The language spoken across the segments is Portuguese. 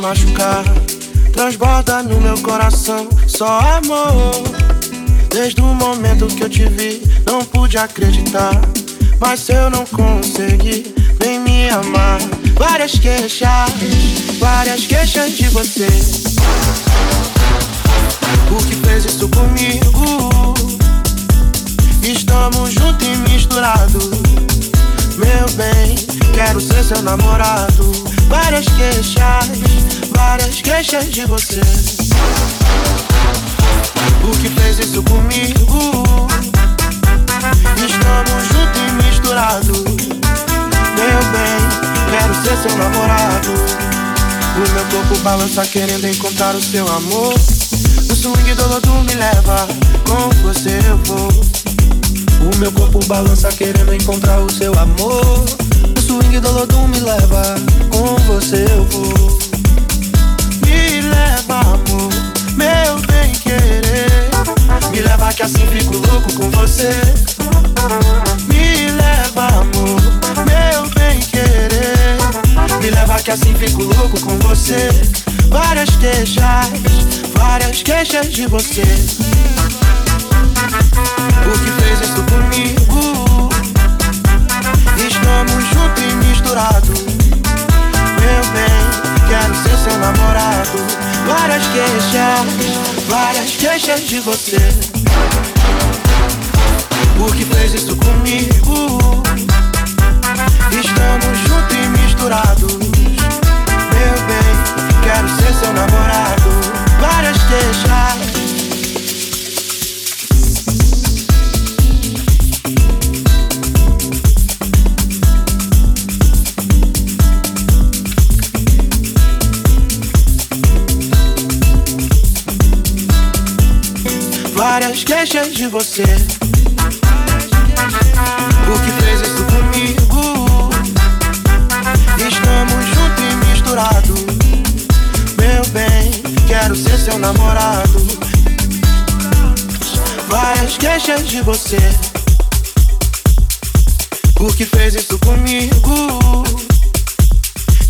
machucar. Transborda no meu coração só amor. Desde o momento que eu te vi, não pude acreditar. Mas se eu não consegui, vem me amar. Várias queixas, várias queixas de você. O que fez isso comigo? Estamos juntos e misturados. Meu bem, quero ser seu namorado. Várias queixas, várias queixas de você. O que fez isso comigo? Estamos juntos e misturados. Meu bem, quero ser seu namorado. O meu corpo balança querendo encontrar o seu amor. O swing do me leva, com você eu vou. O meu corpo balança querendo encontrar o seu amor. O swing do me leva, com você eu vou. Amor, meu bem querer. Me leva que assim fico louco com você. Me leva, amor, meu bem querer. Me leva que assim fico louco com você. Várias queixas, várias queixas de você. O que fez isso comigo? Estamos juntos e misturados. Meu bem, quero ser seu namorado. Várias queixas, várias queixas de você. O que fez isso comigo? Estamos juntos e misturados. Meu bem, quero ser seu namorado. Várias queixas. Várias queixas de você. O que fez isso comigo? Estamos juntos e misturados. Meu bem, quero ser seu namorado. Várias queixas de você. O que fez isso comigo?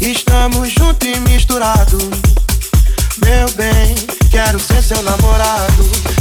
Estamos juntos e misturados. Meu bem, quero ser seu namorado.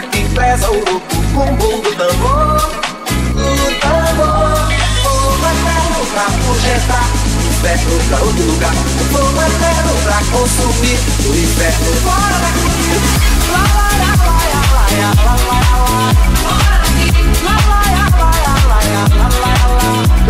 Pesa, pra quem pesa o bumbum do tambor, do tambor eterno pra projetar inferno pra outro lugar Fogo eterno pra consumir o inferno Fora daqui Lá, lá, lá, lá, lá, lá, lá, lá, lá Fora daqui Lá, lá, lá, lá, lá, lá, lá, lá, lá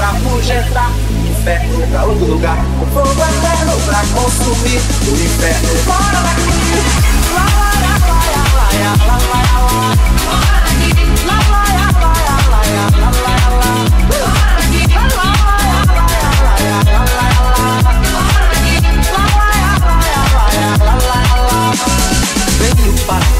pra projetar o inferno, pra outro lugar. O fogo eterno pra consumir o inferno. Bora daqui! Lá, lá, lá, lá, lá, lá, lá, lá, Bora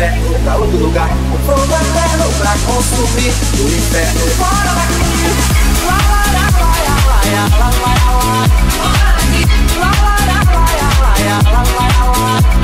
Inferno pra outro lugar Fogo eterno pra consumir o inferno Fora daqui Lá, lá, lá, lá, lá, lá, lá, lá, lá Lá, lá, lá, lá, lá, lá, lá, lá,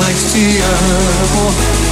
Casada com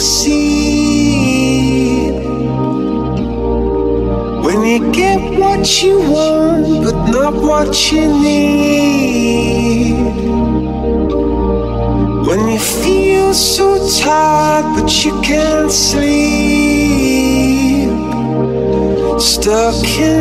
succeed. When you get what you want, but not what you need. When you feel so tired, but you can't sleep. Stuck in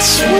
sweet.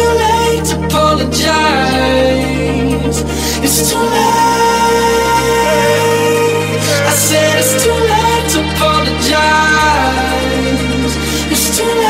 too late to apologize. It's too late. I said it's too late to apologize. It's too late.